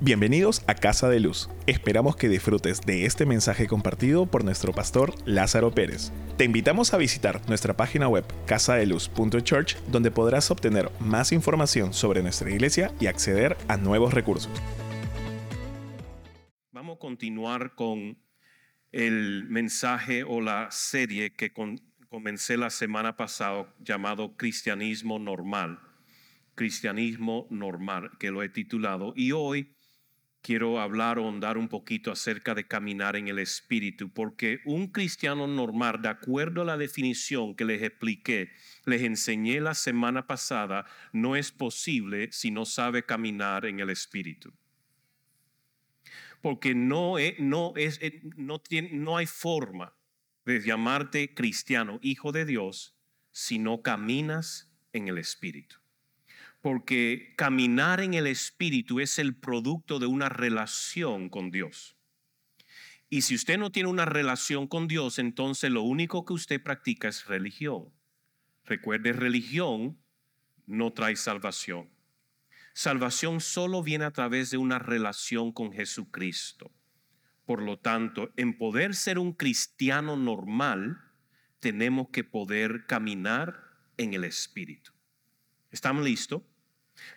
Bienvenidos a Casa de Luz. Esperamos que disfrutes de este mensaje compartido por nuestro pastor Lázaro Pérez. Te invitamos a visitar nuestra página web casadeluz.church donde podrás obtener más información sobre nuestra iglesia y acceder a nuevos recursos. Vamos a continuar con el mensaje o la serie que comencé la semana pasada llamado Cristianismo Normal. Cristianismo Normal, que lo he titulado. Y hoy quiero hablar o andar un poquito acerca de caminar en el Espíritu, porque un cristiano normal, de acuerdo a la definición que les expliqué, les enseñé la semana pasada, no es posible si no sabe caminar en el Espíritu. Porque no, no, es, eh, no, tiene, no hay forma de llamarte cristiano, hijo de Dios, si no caminas en el Espíritu porque caminar en el Espíritu es el producto de una relación con Dios. Y si usted no tiene una relación con Dios, entonces lo único que usted practica es religión. Recuerde, religión no trae salvación. Salvación solo viene a través de una relación con Jesucristo. Por lo tanto, en poder ser un cristiano normal, tenemos que poder caminar en el Espíritu. ¿Estamos listos?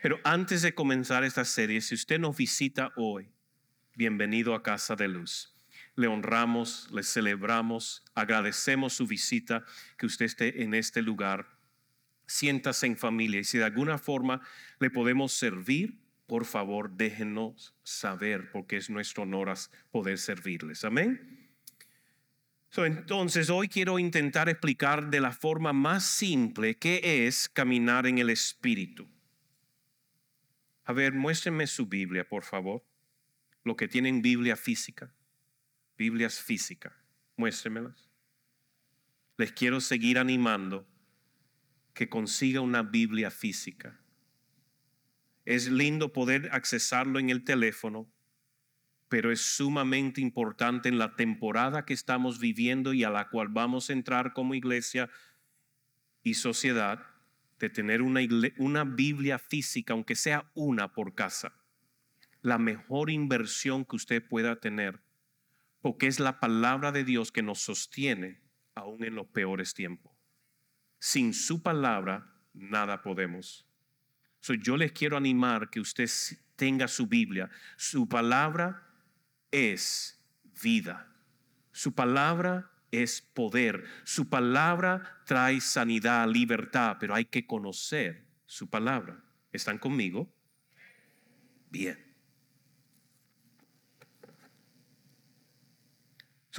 Pero antes de comenzar esta serie, si usted nos visita hoy, bienvenido a Casa de Luz. Le honramos, le celebramos, agradecemos su visita, que usted esté en este lugar. Siéntase en familia y si de alguna forma le podemos servir, por favor déjenos saber, porque es nuestro honor poder servirles. Amén. entonces, hoy quiero intentar explicar de la forma más simple qué es caminar en el Espíritu. A ver, muéstrenme su Biblia, por favor. Lo que tienen Biblia física. Biblias físicas. Muéstrenmelas. Les quiero seguir animando que consiga una Biblia física. Es lindo poder accesarlo en el teléfono, pero es sumamente importante en la temporada que estamos viviendo y a la cual vamos a entrar como iglesia y sociedad de tener una, una Biblia física, aunque sea una por casa. La mejor inversión que usted pueda tener, porque es la palabra de Dios que nos sostiene aún en los peores tiempos. Sin su palabra, nada podemos. So, yo les quiero animar que usted tenga su Biblia. Su palabra es vida. Su palabra es poder. Su palabra trae sanidad, libertad, pero hay que conocer su palabra. ¿Están conmigo? Bien.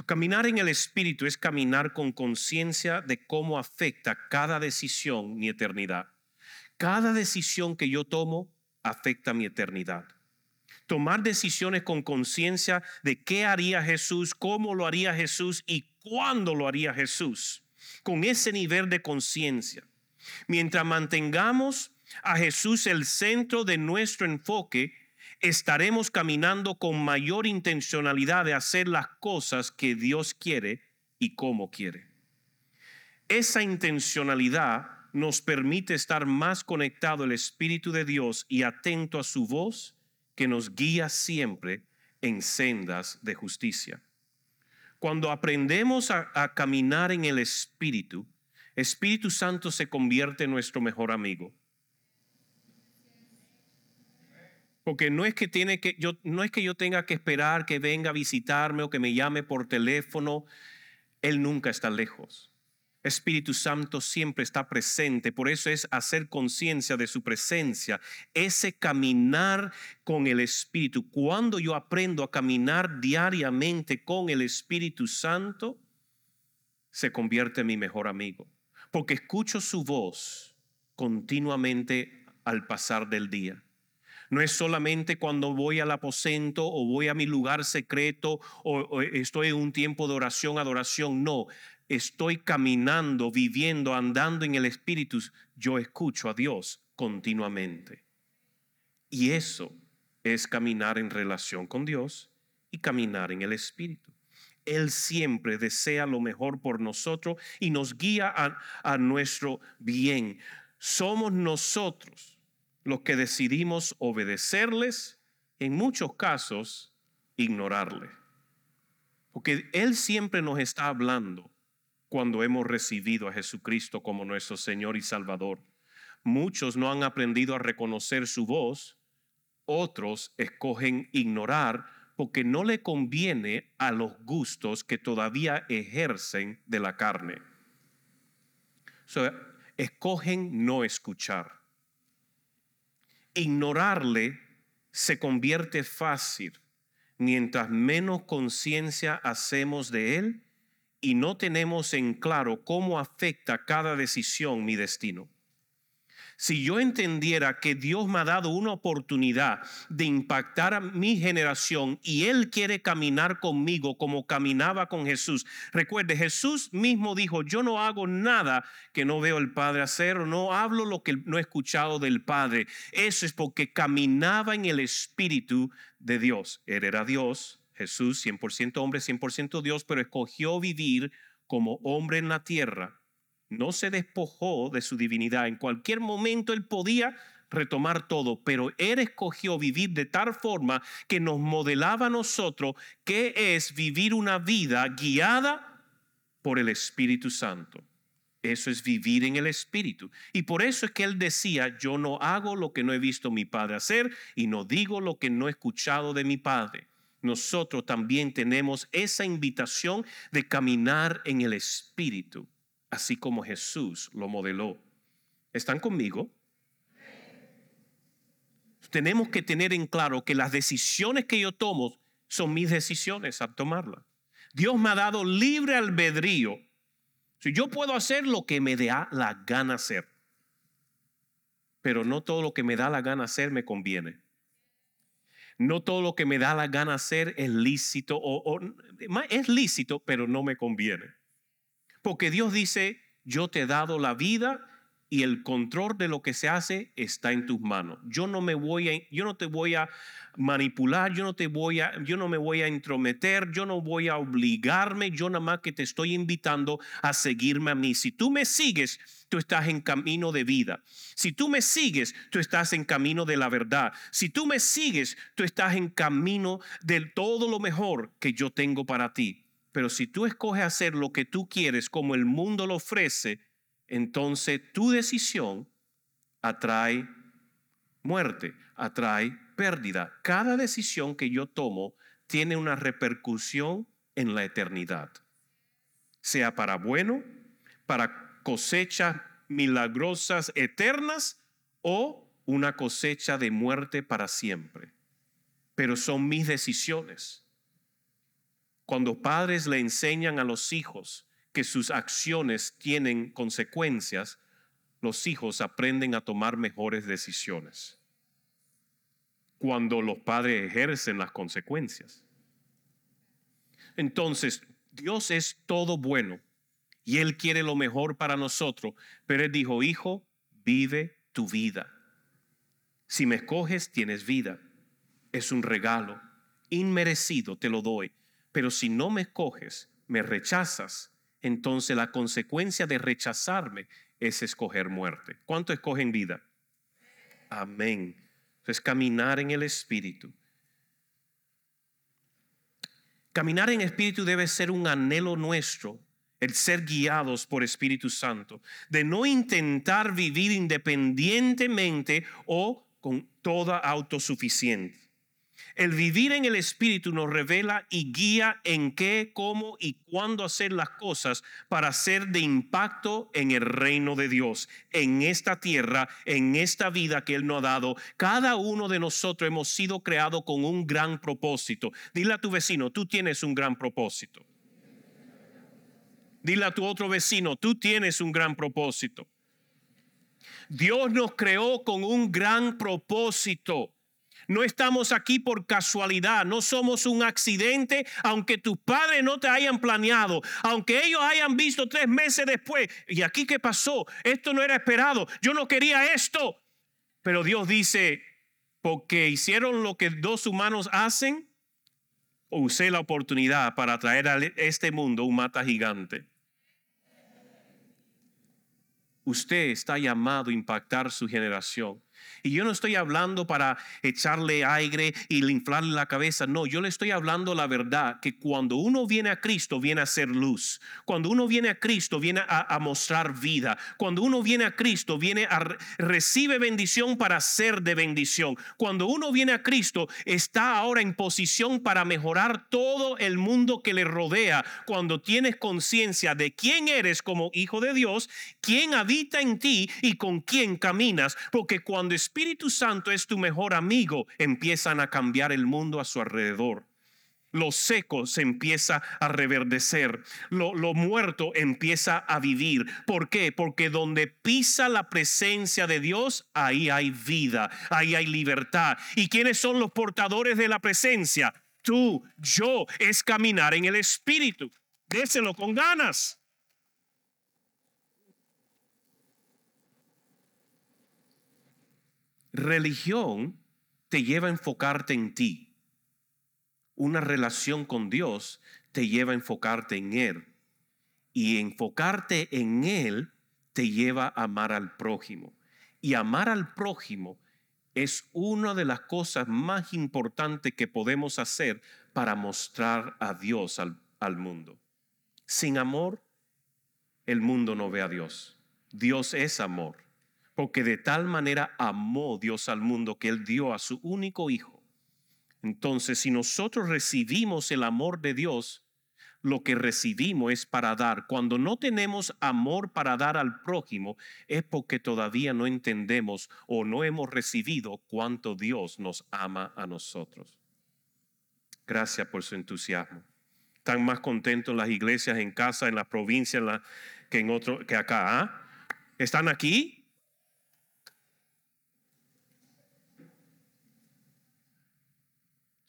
caminar en el Espíritu es caminar con conciencia de cómo afecta cada decisión mi eternidad. Cada decisión que yo tomo afecta mi eternidad tomar decisiones con conciencia de qué haría Jesús, cómo lo haría Jesús y cuándo lo haría Jesús. Con ese nivel de conciencia. Mientras mantengamos a Jesús el centro de nuestro enfoque, estaremos caminando con mayor intencionalidad de hacer las cosas que Dios quiere y cómo quiere. Esa intencionalidad nos permite estar más conectado al Espíritu de Dios y atento a su voz que nos guía siempre en sendas de justicia. Cuando aprendemos a, caminar en el Espíritu, Espíritu Santo se convierte en nuestro mejor amigo. Porque no es que tiene que yo no es que yo tenga que esperar que venga a visitarme o que me llame por teléfono, él nunca está lejos. Espíritu Santo siempre está presente, por eso es hacer conciencia de su presencia, ese caminar con el Espíritu. Cuando yo aprendo a caminar diariamente con el Espíritu Santo, se convierte en mi mejor amigo, porque escucho su voz continuamente al pasar del día. No es solamente cuando voy al aposento o voy a mi lugar secreto o, o, estoy en un tiempo de oración, adoración. No, estoy caminando, viviendo, andando en el Espíritu, yo escucho a Dios continuamente. Y eso es caminar en relación con Dios y caminar en el Espíritu. Él siempre desea lo mejor por nosotros y nos guía a, nuestro bien. Somos nosotros los que decidimos obedecerles en muchos casos, ignorarle. Porque Él siempre nos está hablando cuando hemos recibido a Jesucristo como nuestro Señor y Salvador. Muchos no han aprendido a reconocer su voz, otros escogen ignorar porque no le conviene a los gustos que todavía ejercen de la carne. escogen no escuchar. Ignorarle se convierte fácil mientras menos conciencia hacemos de él y no tenemos en claro cómo afecta cada decisión mi destino. Si yo entendiera que Dios me ha dado una oportunidad de impactar a mi generación y Él quiere caminar conmigo como caminaba con Jesús. Recuerde, Jesús mismo dijo, yo no hago nada que no veo el Padre hacer o no hablo lo que no he escuchado del Padre. Eso es porque caminaba en el Espíritu de Dios. Él era Dios, Jesús 100% hombre, 100% Dios, pero escogió vivir como hombre en la tierra no se despojó de su divinidad. En cualquier momento él podía retomar todo, pero él escogió vivir de tal forma que nos modelaba a nosotros qué es vivir una vida guiada por el Espíritu Santo. Eso es vivir en el Espíritu. Y por eso es que él decía, yo no hago lo que no he visto mi Padre hacer y no digo lo que no he escuchado de mi Padre. Nosotros también tenemos esa invitación de caminar en el Espíritu así como Jesús lo modeló. ¿Están conmigo? Tenemos que tener en claro que las decisiones que yo tomo son mis decisiones al tomarlas. Dios me ha dado libre albedrío. Si yo puedo hacer lo que me da la gana hacer, pero no todo lo que me da la gana hacer me conviene. No todo lo que me da la gana hacer es lícito o es lícito, pero no me conviene. Porque Dios dice, yo te he dado la vida y el control de lo que se hace está en tus manos. Yo no me voy a, yo no te voy a manipular, yo no te voy a, yo no me voy a intrometer, yo no voy a obligarme, yo nada más que te estoy invitando a seguirme a mí. Si tú me sigues, tú estás en camino de vida. Si tú me sigues, tú estás en camino de la verdad. Si tú me sigues, tú estás en camino de todo lo mejor que yo tengo para ti. Pero si tú escoges hacer lo que tú quieres como el mundo lo ofrece, entonces tu decisión atrae muerte, atrae pérdida. Cada decisión que yo tomo tiene una repercusión en la eternidad, sea para bueno, para cosechas milagrosas eternas o una cosecha de muerte para siempre. Pero son mis decisiones. Cuando padres le enseñan a los hijos que sus acciones tienen consecuencias, los hijos aprenden a tomar mejores decisiones. Cuando los padres ejercen las consecuencias. Entonces, Dios es todo bueno y Él quiere lo mejor para nosotros, pero Él dijo, hijo, vive tu vida. Si me escoges, tienes vida. Es un regalo inmerecido, te lo doy. Pero si no me escoges, me rechazas, entonces la consecuencia de rechazarme es escoger muerte. ¿Cuánto escogen vida? Amén. Es caminar en el Espíritu. Caminar en Espíritu debe ser un anhelo nuestro, el ser guiados por Espíritu Santo, de no intentar vivir independientemente o con toda autosuficiencia. El vivir en el Espíritu nos revela y guía en qué, cómo y cuándo hacer las cosas para ser de impacto en el reino de Dios, en esta tierra, en esta vida que Él nos ha dado. Cada uno de nosotros hemos sido creados con un gran propósito. Dile a tu vecino, tú tienes un gran propósito. Dile a tu otro vecino, tú tienes un gran propósito. Dios nos creó con un gran propósito. No estamos aquí por casualidad, no somos un accidente, aunque tus padres no te hayan planeado, aunque ellos hayan visto tres meses después, ¿y aquí qué pasó? Esto no era esperado, yo no quería esto. Pero Dios dice, porque hicieron lo que dos humanos hacen, usé la oportunidad para traer a este mundo un mata gigante. Usted está llamado a impactar su generación. Y yo no estoy hablando para echarle aire y inflarle la cabeza. No, yo le estoy hablando la verdad, que cuando uno viene a Cristo, viene a ser luz. Cuando uno viene a Cristo, viene a, a mostrar vida. Cuando uno viene a Cristo, viene a recibe bendición para ser de bendición. Cuando uno viene a Cristo, está ahora en posición para mejorar todo el mundo que le rodea. Cuando tienes conciencia de quién eres como hijo de Dios, quién habita en ti y con quién caminas. Porque cuando Espíritu Santo es tu mejor amigo, empiezan a cambiar el mundo a su alrededor. Lo seco se empieza a reverdecer, lo, muerto empieza a vivir. ¿Por qué? Porque donde pisa la presencia de Dios, ahí hay vida, ahí hay libertad. ¿Y quiénes son los portadores de la presencia? Tú, yo, es caminar en el Espíritu. Déselo con ganas. Religión te lleva a enfocarte en ti. Una relación con Dios te lleva a enfocarte en Él. Y enfocarte en Él te lleva a amar al prójimo. Y amar al prójimo es una de las cosas más importantes que podemos hacer para mostrar a Dios al, al mundo. Sin amor, el mundo no ve a Dios. Dios es amor porque de tal manera amó Dios al mundo que Él dio a su único Hijo. Entonces, si nosotros recibimos el amor de Dios, lo que recibimos es para dar. Cuando no tenemos amor para dar al prójimo, es porque todavía no entendemos o no hemos recibido cuánto Dios nos ama a nosotros. Gracias por su entusiasmo. Están más contentos las iglesias en casa, en la provincia, que en otro, que acá. ¿ah? ¿Están aquí?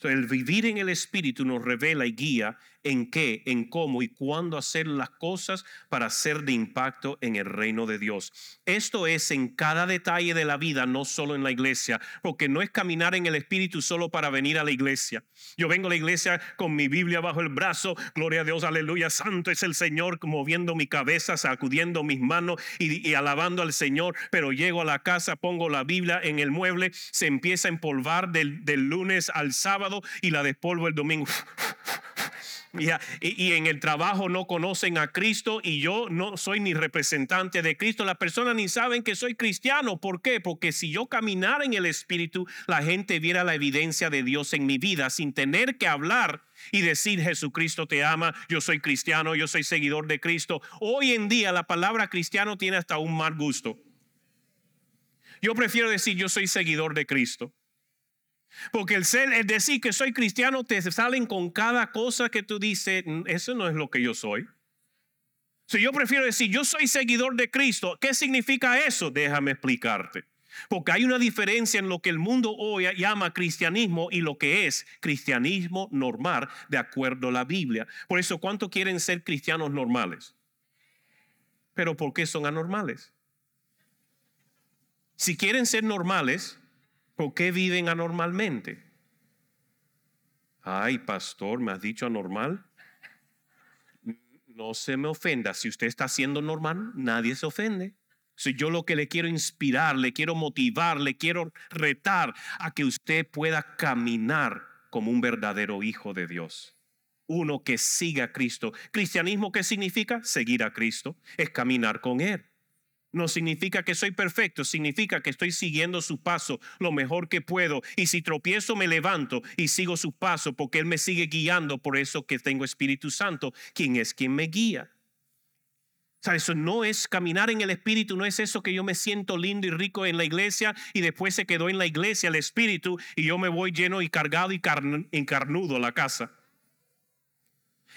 El vivir en el Espíritu nos revela y guía en qué, en cómo y cuándo hacer las cosas para ser de impacto en el reino de Dios. Esto es en cada detalle de la vida, no solo en la iglesia, porque no es caminar en el Espíritu solo para venir a la iglesia. Yo vengo a la iglesia con mi Biblia bajo el brazo, gloria a Dios, aleluya, santo es el Señor, moviendo mi cabeza, sacudiendo mis manos y, alabando al Señor, pero llego a la casa, pongo la Biblia en el mueble, se empieza a empolvar del, del lunes al sábado y la despolvo el domingo. Y, en el trabajo no conocen a Cristo y yo no soy ni representante de Cristo. Las personas ni saben que soy cristiano. ¿Por qué? Porque si yo caminara en el Espíritu, la gente viera la evidencia de Dios en mi vida sin tener que hablar y decir Jesucristo te ama, yo soy cristiano, yo soy seguidor de Cristo. Hoy en día la palabra cristiano tiene hasta un mal gusto. Yo prefiero decir yo soy seguidor de Cristo. Porque el ser, el decir que soy cristiano, te salen con cada cosa que tú dices, mm, eso no es lo que yo soy. Si yo prefiero decir, yo soy seguidor de Cristo, ¿qué significa eso? Déjame explicarte. Porque hay una diferencia en lo que el mundo hoy llama cristianismo y lo que es cristianismo normal de acuerdo a la Biblia. Por eso, ¿cuánto quieren ser cristianos normales? Pero ¿por qué son anormales? Si quieren ser normales, ¿Por qué viven anormalmente? Ay, pastor, ¿me has dicho anormal? No se me ofenda. Si usted está siendo normal, nadie se ofende. Si yo lo que le quiero inspirar, le quiero motivar, le quiero retar a que usted pueda caminar como un verdadero hijo de Dios. Uno que siga a Cristo. ¿Cristianismo qué significa? Seguir a Cristo. Es caminar con Él. No significa que soy perfecto, significa que estoy siguiendo su paso lo mejor que puedo. Y si tropiezo, me levanto y sigo su paso porque Él me sigue guiando. Por eso que tengo Espíritu Santo, quien es quien me guía. O sea, eso no es caminar en el Espíritu, no es eso que yo me siento lindo y rico en la iglesia y después se quedó en la iglesia el Espíritu y yo me voy lleno y cargado y encarnudo a la casa.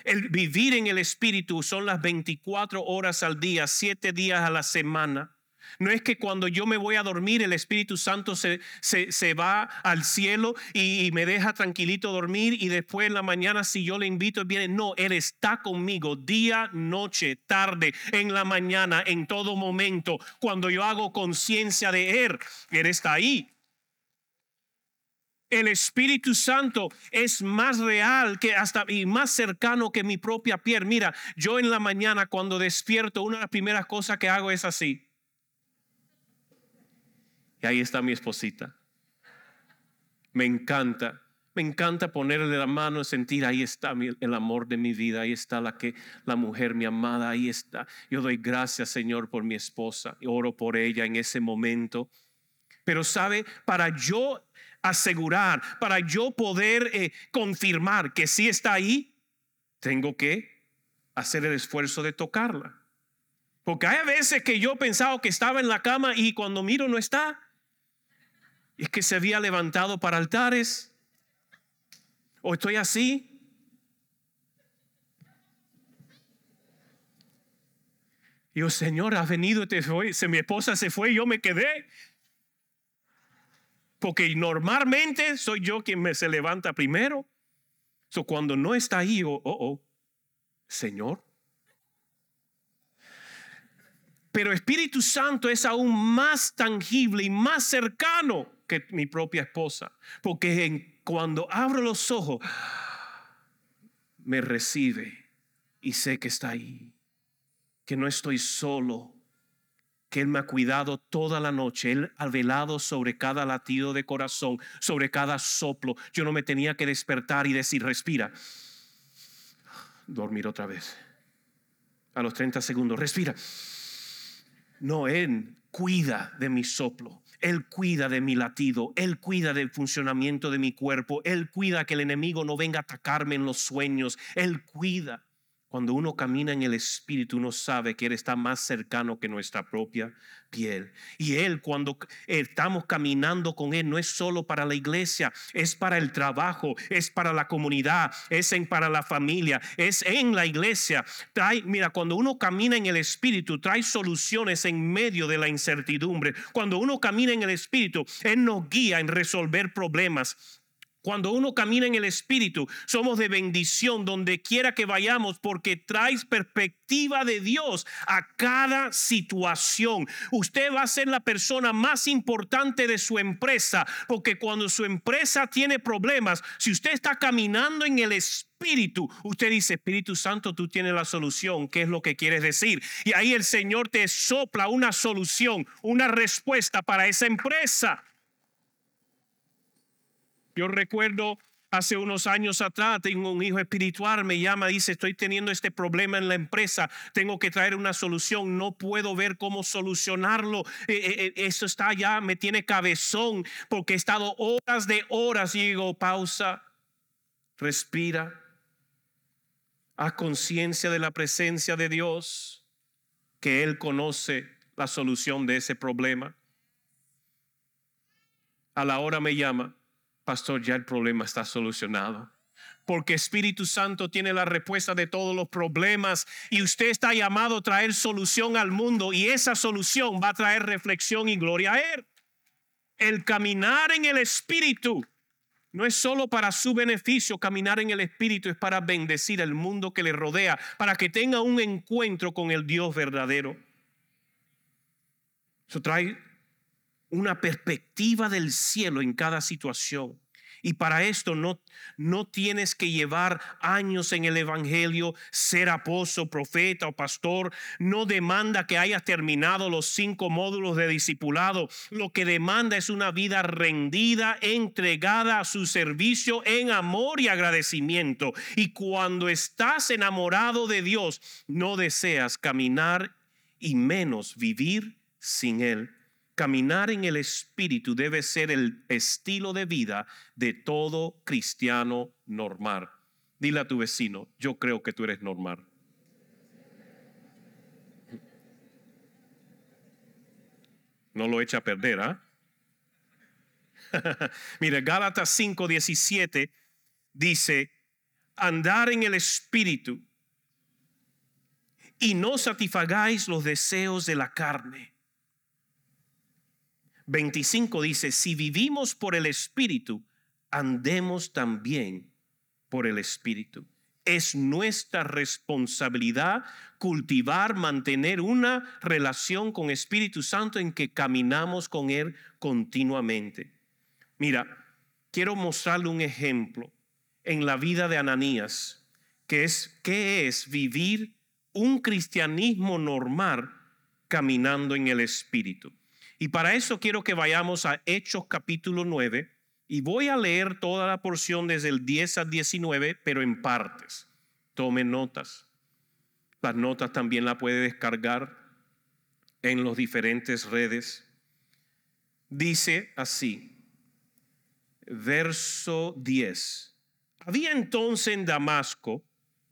El vivir en el Espíritu son las 24 horas al día, 7 días a la semana. No es que cuando yo me voy a dormir el Espíritu Santo se, se, va al cielo y, me deja tranquilito dormir y después en la mañana si yo le invito viene. No, Él está conmigo día, noche, tarde, en la mañana, en todo momento. Cuando yo hago conciencia de Él, Él está ahí el Espíritu Santo es más real que hasta y más cercano que mi propia piel. Mira, yo en la mañana cuando despierto, una de las primeras cosas que hago es así. Y ahí está mi esposita. Me encanta. Me encanta ponerle la mano y sentir, ahí está el amor de mi vida, ahí está la que la mujer, mi amada, ahí está. Yo doy gracias, Señor, por mi esposa y oro por ella en ese momento. Pero sabe, para yo asegurar, para yo poder eh, confirmar que sí está ahí, tengo que hacer el esfuerzo de tocarla. Porque hay veces que yo pensaba que estaba en la cama y cuando miro no está. Es que se había levantado para altares o estoy así. Y yo, Señor, has venido, te se, mi esposa se fue yo me quedé. Porque normalmente soy yo quien me se levanta primero. So, cuando no está ahí, oh, oh, oh, Señor. Pero Espíritu Santo es aún más tangible y más cercano que mi propia esposa. Porque en cuando abro los ojos, me recibe y sé que está ahí, que no estoy solo, que Él me ha cuidado toda la noche, Él ha velado sobre cada latido de corazón, sobre cada soplo. Yo no me tenía que despertar y decir, respira, dormir otra vez. A los 30 segundos, respira. No, Él cuida de mi soplo. Él cuida de mi latido, Él cuida del funcionamiento de mi cuerpo, Él cuida que el enemigo no venga a atacarme en los sueños, Él cuida. Cuando uno camina en el Espíritu, uno sabe que Él está más cercano que nuestra propia piel. Y Él, cuando estamos caminando con Él, no es solo para la iglesia, es para el trabajo, es para la comunidad, es en, para la familia, es en la iglesia. Trae, mira, cuando uno camina en el Espíritu, trae soluciones en medio de la incertidumbre. Cuando uno camina en el Espíritu, Él nos guía en resolver problemas. Cuando uno camina en el Espíritu, somos de bendición donde quiera que vayamos porque traes perspectiva de Dios a cada situación. Usted va a ser la persona más importante de su empresa porque cuando su empresa tiene problemas, si usted está caminando en el Espíritu, usted dice, Espíritu Santo, tú tienes la solución. ¿Qué es lo que quieres decir? Y ahí el Señor te sopla una solución, una respuesta para esa empresa. Yo recuerdo hace unos años atrás, tengo un hijo espiritual, me llama, dice, estoy teniendo este problema en la empresa, tengo que traer una solución, no puedo ver cómo solucionarlo, eh, eh, eh, eso está ya, me tiene cabezón, porque he estado horas de horas y digo, pausa, respira, haz conciencia de la presencia de Dios, que Él conoce la solución de ese problema. A la hora me llama pastor, ya el problema está solucionado. Porque Espíritu Santo tiene la respuesta de todos los problemas y usted está llamado a traer solución al mundo y esa solución va a traer reflexión y gloria a Él. El caminar en el Espíritu no es solo para su beneficio, caminar en el Espíritu es para bendecir el mundo que le rodea, para que tenga un encuentro con el Dios verdadero. Eso trae una perspectiva del cielo en cada situación. Y para esto no, no tienes que llevar años en el Evangelio, ser apóstol, profeta o pastor. No demanda que hayas terminado los cinco módulos de discipulado. Lo que demanda es una vida rendida, entregada a su servicio en amor y agradecimiento. Y cuando estás enamorado de Dios, no deseas caminar y menos vivir sin Él. Caminar en el Espíritu debe ser el estilo de vida de todo cristiano normal. Dile a tu vecino, yo creo que tú eres normal. No lo echa a perder, ¿ah? Mire, Gálatas 5:17 dice, andar en el Espíritu y no satisfagáis los deseos de la carne 25 dice, si vivimos por el Espíritu, andemos también por el Espíritu. Es nuestra responsabilidad cultivar, mantener una relación con Espíritu Santo en que caminamos con Él continuamente. Mira, quiero mostrarle un ejemplo en la vida de Ananías, que es qué es vivir un cristianismo normal caminando en el Espíritu. Y para eso quiero que vayamos a Hechos capítulo 9 y voy a leer toda la porción desde el 10 al 19, pero en partes. Tome notas. Las notas también la puede descargar en los diferentes redes. Dice así, verso 10. Había entonces en Damasco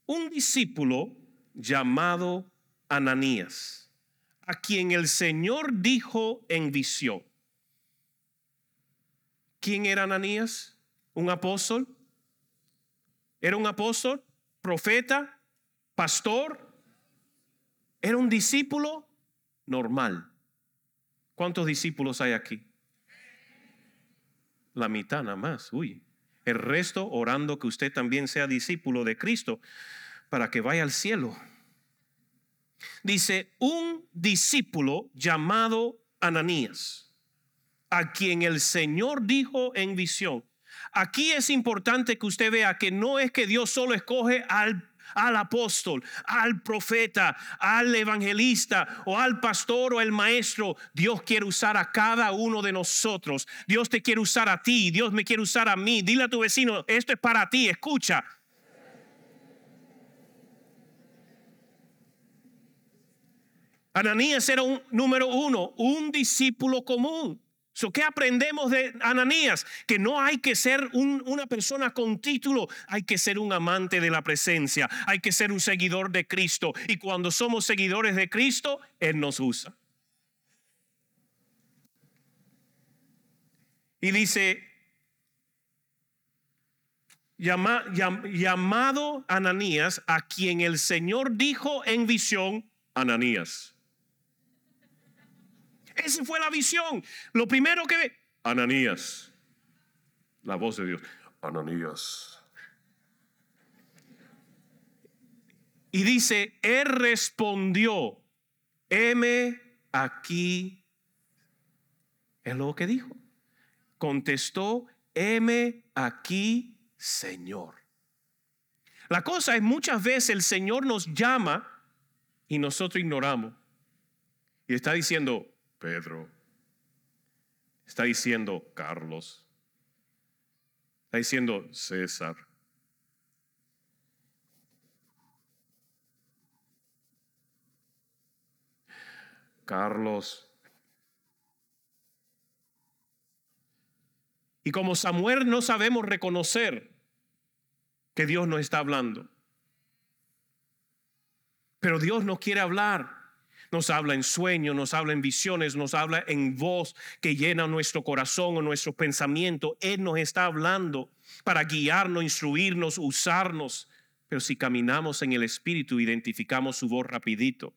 un discípulo llamado Ananías, a quien el Señor dijo en visión. ¿Quién era Ananías? ¿Un apóstol? ¿Era un apóstol? ¿Profeta? ¿Pastor? Era un discípulo normal. ¿Cuántos discípulos hay aquí? La mitad nada más. Uy. El resto orando que usted también sea discípulo de Cristo para que vaya al cielo. Dice, un discípulo llamado Ananías, a quien el Señor dijo en visión. Aquí es importante que usted vea que no es que Dios solo escoge al al apóstol, al profeta, al evangelista o al pastor o el maestro. Dios quiere usar a cada uno de nosotros. Dios te quiere usar a ti, Dios me quiere usar a mí. Dile a tu vecino, esto es para ti, escucha. Ananías era un número uno, un discípulo común. ¿Qué aprendemos de Ananías? Que no hay que ser una persona con título, hay que ser un amante de la presencia, hay que ser un seguidor de Cristo. Y cuando somos seguidores de Cristo, Él nos usa. Y dice, llamado Ananías, a quien el Señor dijo en visión, Ananías. Esa fue la visión. Lo primero que ve, Ananías. La voz de Dios. Ananías. Y dice, él respondió, heme aquí. Es lo que dijo. Contestó, heme aquí, Señor. La cosa es muchas veces el Señor nos llama y nosotros ignoramos. Y está diciendo, Pedro. Está diciendo Carlos. Está diciendo César. Carlos. Y como Samuel no sabemos reconocer que Dios nos está hablando. Pero Dios nos quiere hablar nos habla en sueños, nos habla en visiones, nos habla en voz que llena nuestro corazón o nuestro pensamiento. Él nos está hablando para guiarnos, instruirnos, usarnos. Pero si caminamos en el Espíritu, identificamos su voz rapidito.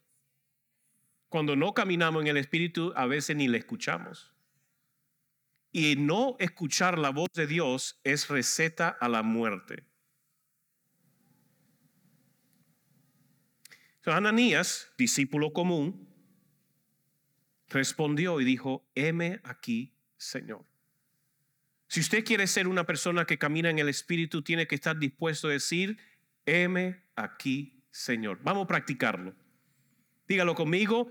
Cuando no caminamos en el Espíritu, a veces ni le escuchamos. Y no escuchar la voz de Dios es receta a la muerte. Ananías, discípulo común, respondió y dijo, heme aquí, Señor. Si usted quiere ser una persona que camina en el Espíritu, tiene que estar dispuesto a decir, heme aquí, Señor. Vamos a practicarlo. Dígalo conmigo.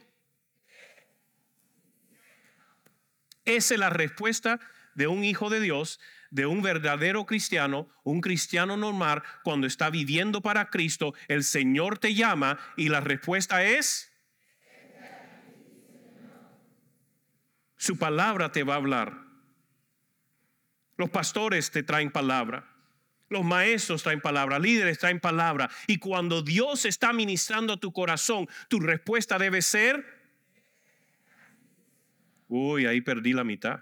Esa es la respuesta de un hijo de Dios de un verdadero cristiano, un cristiano normal, cuando está viviendo para Cristo, el Señor te llama y la respuesta es... Su palabra te va a hablar. Los pastores te traen palabra. Los maestros traen palabra, líderes traen palabra. Y cuando Dios está ministrando a tu corazón, tu respuesta debe ser, uy, ahí perdí la mitad.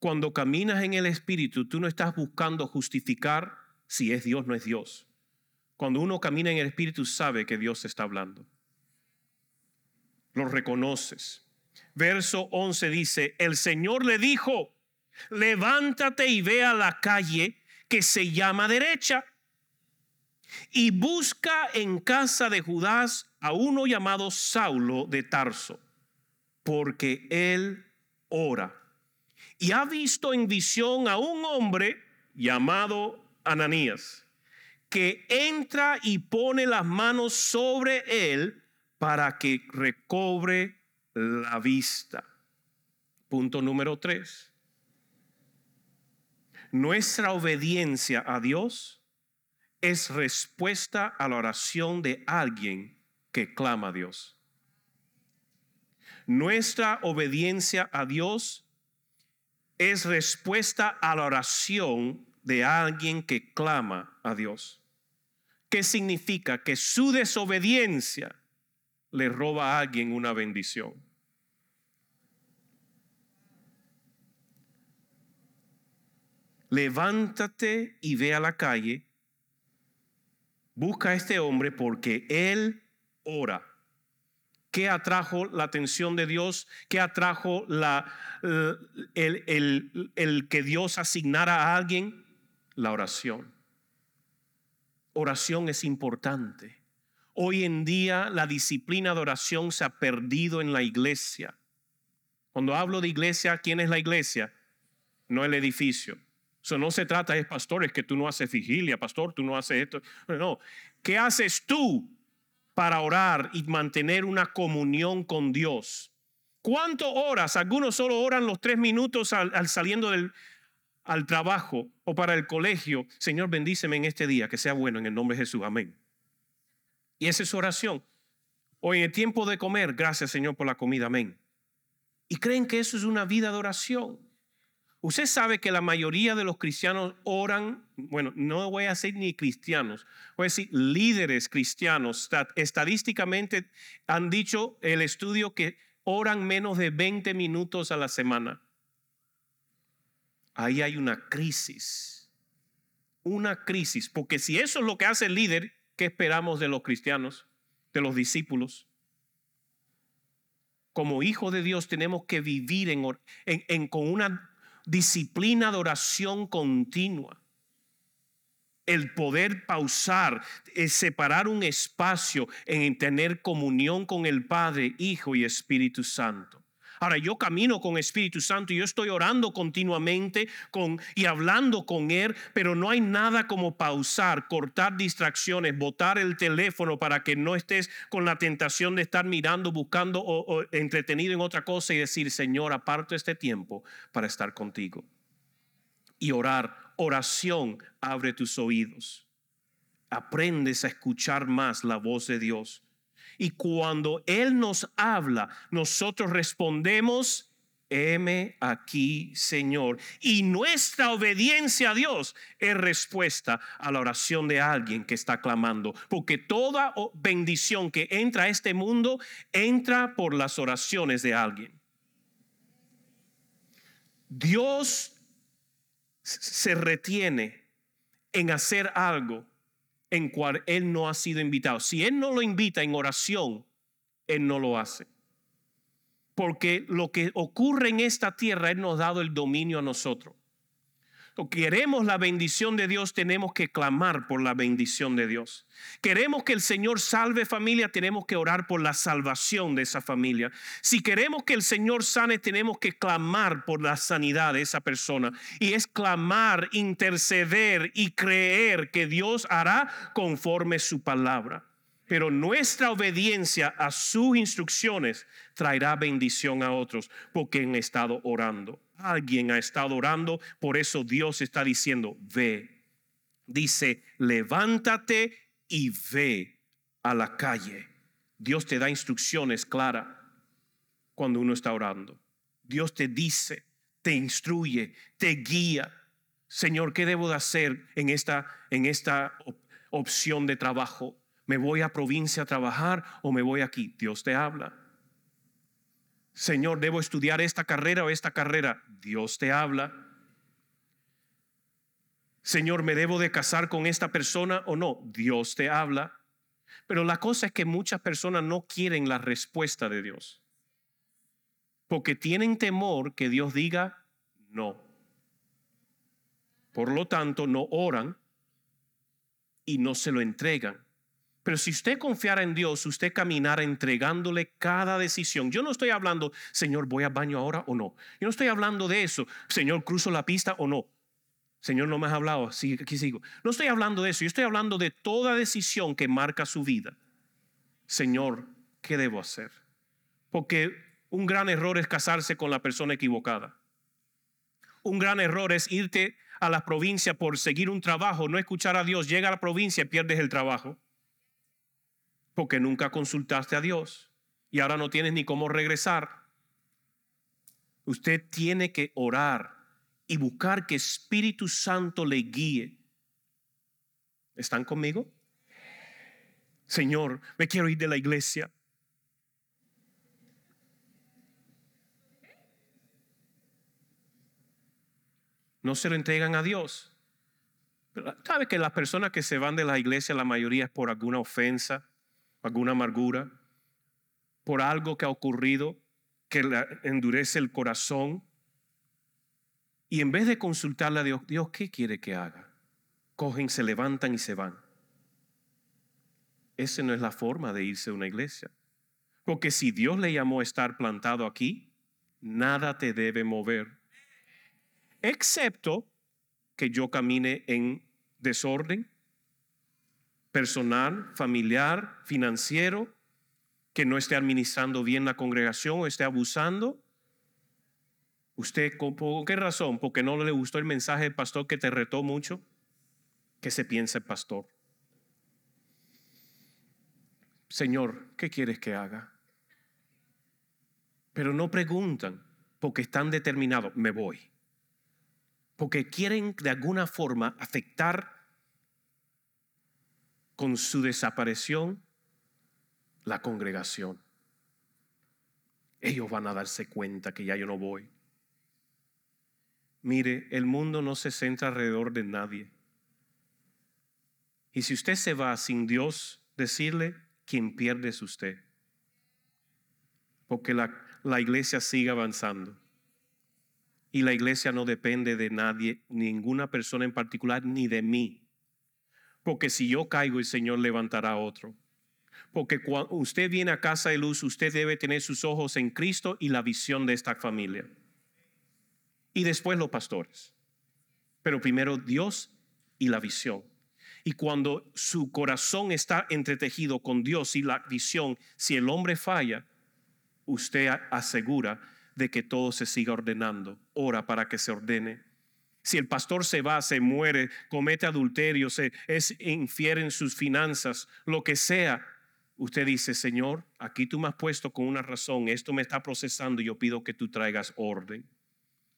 Cuando caminas en el Espíritu, tú no estás buscando justificar si es Dios o no es Dios. Cuando uno camina en el Espíritu, sabe que Dios está hablando. Lo reconoces. Verso 11 dice, el Señor le dijo, levántate y ve a la calle que se llama derecha y busca en casa de Judas a uno llamado Saulo de Tarso, porque él ora y ha visto en visión a un hombre llamado Ananías, que entra y pone las manos sobre él para que recobre la vista. Punto número tres. Nuestra obediencia a Dios es respuesta a la oración de alguien que clama a Dios. Nuestra obediencia a Dios es respuesta a la oración de alguien que clama a Dios. ¿Qué significa? Que su desobediencia le roba a alguien una bendición. Levántate y ve a la calle. Busca a este hombre porque él ora. ¿Qué atrajo la atención de Dios? ¿Qué atrajo el, el que Dios asignara a alguien? La oración. Oración es importante. Hoy en día la disciplina de oración se ha perdido en la iglesia. Cuando hablo de iglesia, ¿quién es la iglesia? No el edificio. Eso no se trata de pastores que tú no haces vigilia, pastor, tú no haces esto. No, ¿qué haces tú para orar y mantener una comunión con Dios? ¿Cuánto horas? Algunos solo oran los tres minutos al, saliendo del al trabajo o para el colegio. Señor, bendíceme en este día, que sea bueno en el nombre de Jesús. Amén. Y esa es su oración. Hoy en el tiempo de comer, gracias Señor por la comida. Amén. Y creen que eso es una vida de oración. Usted sabe que la mayoría de los cristianos oran, bueno, no voy a decir ni cristianos, voy a decir líderes cristianos. Estadísticamente han dicho el estudio que oran menos de 20 minutos a la semana. Ahí hay una crisis, una crisis, porque si eso es lo que hace el líder, ¿qué esperamos de los cristianos, de los discípulos? Como hijos de Dios tenemos que vivir con una disciplina de oración continua. El poder pausar, separar un espacio en tener comunión con el Padre, Hijo y Espíritu Santo. Ahora yo camino con Espíritu Santo y yo estoy orando continuamente con, y hablando con Él, pero no hay nada como pausar, cortar distracciones, botar el teléfono para que no estés con la tentación de estar mirando, buscando o, entretenido en otra cosa y decir, Señor, aparto este tiempo para estar contigo. Y orar, oración, abre tus oídos. Aprendes a escuchar más la voz de Dios y cuando Él nos habla, nosotros respondemos, heme aquí, Señor. Y nuestra obediencia a Dios es respuesta a la oración de alguien que está clamando. Porque toda bendición que entra a este mundo entra por las oraciones de alguien. Dios se retiene en hacer algo en cual Él no ha sido invitado. Si Él no lo invita en oración, Él no lo hace. Porque lo que ocurre en esta tierra, Él nos ha dado el dominio a nosotros queremos la bendición de Dios, tenemos que clamar por la bendición de Dios. Queremos que el Señor salve familia, tenemos que orar por la salvación de esa familia. Si queremos que el Señor sane, tenemos que clamar por la sanidad de esa persona. Y es clamar, interceder y creer que Dios hará conforme su palabra. Pero nuestra obediencia a sus instrucciones traerá bendición a otros porque han estado orando. Alguien ha estado orando, por eso Dios está diciendo, ve. Dice, levántate y ve a la calle. Dios te da instrucciones claras cuando uno está orando. Dios te dice, te instruye, te guía. Señor, ¿qué debo de hacer en esta, en esta opción de trabajo? ¿Me voy a provincia a trabajar o me voy aquí? Dios te habla. Señor, ¿debo estudiar esta carrera o esta carrera? Dios te habla. Señor, ¿me debo de casar con esta persona o no? Dios te habla. Pero la cosa es que muchas personas no quieren la respuesta de Dios. Porque tienen temor que Dios diga no. Por lo tanto, no oran y no se lo entregan. Pero si usted confiara en Dios, usted caminara entregándole cada decisión. Yo no estoy hablando, Señor, voy al baño ahora o no. Yo no estoy hablando de eso, Señor, cruzo la pista o no. Señor, no me has hablado, aquí sigo. No estoy hablando de eso, yo estoy hablando de toda decisión que marca su vida. Señor, ¿qué debo hacer? Porque un gran error es casarse con la persona equivocada. Un gran error es irte a la provincia por seguir un trabajo, no escuchar a Dios, llega a la provincia y pierdes el trabajo. Porque nunca consultaste a Dios y ahora no tienes ni cómo regresar. Usted tiene que orar y buscar que Espíritu Santo le guíe. ¿Están conmigo? Señor, me quiero ir de la iglesia. no se lo entregan a Dios. ¿Sabe que las personas que se van de la iglesia, la mayoría es por alguna ofensa, alguna amargura, por algo que ha ocurrido que endurece el corazón? Y en vez de consultarle a Dios, Dios, ¿qué quiere que haga? Cogen, se levantan y se van. Esa no es la forma de irse a una iglesia. Porque si Dios le llamó a estar plantado aquí, nada te debe mover excepto que yo camine en desorden personal, familiar, financiero, que no esté administrando bien la congregación o esté abusando. ¿Usted por qué razón? Porque no le gustó el mensaje del pastor que te retó mucho. ¿Qué se piensa el pastor? Señor, ¿qué quieres que haga? Pero no preguntan porque están determinados, me voy porque quieren de alguna forma afectar con su desaparición la congregación. Ellos van a darse cuenta que ya yo no voy. Mire, el mundo no se centra alrededor de nadie. Y si usted se va sin Dios, decirle, quien pierde es usted. Porque la, la iglesia sigue avanzando. Y la iglesia no depende de nadie, ninguna persona en particular, ni de mí. Porque si yo caigo, el Señor levantará otro. Porque cuando usted viene a casa de luz, usted debe tener sus ojos en Cristo y la visión de esta familia. Y después los pastores. Pero primero Dios y la visión. Y cuando su corazón está entretejido con Dios y la visión, si el hombre falla, usted asegura de que todo se siga ordenando. Ora para que se ordene. Si el pastor se va, se muere, comete adulterio, se es infiere en sus finanzas, lo que sea, usted dice, Señor, aquí tú me has puesto con una razón, esto me está procesando y yo pido que tú traigas orden.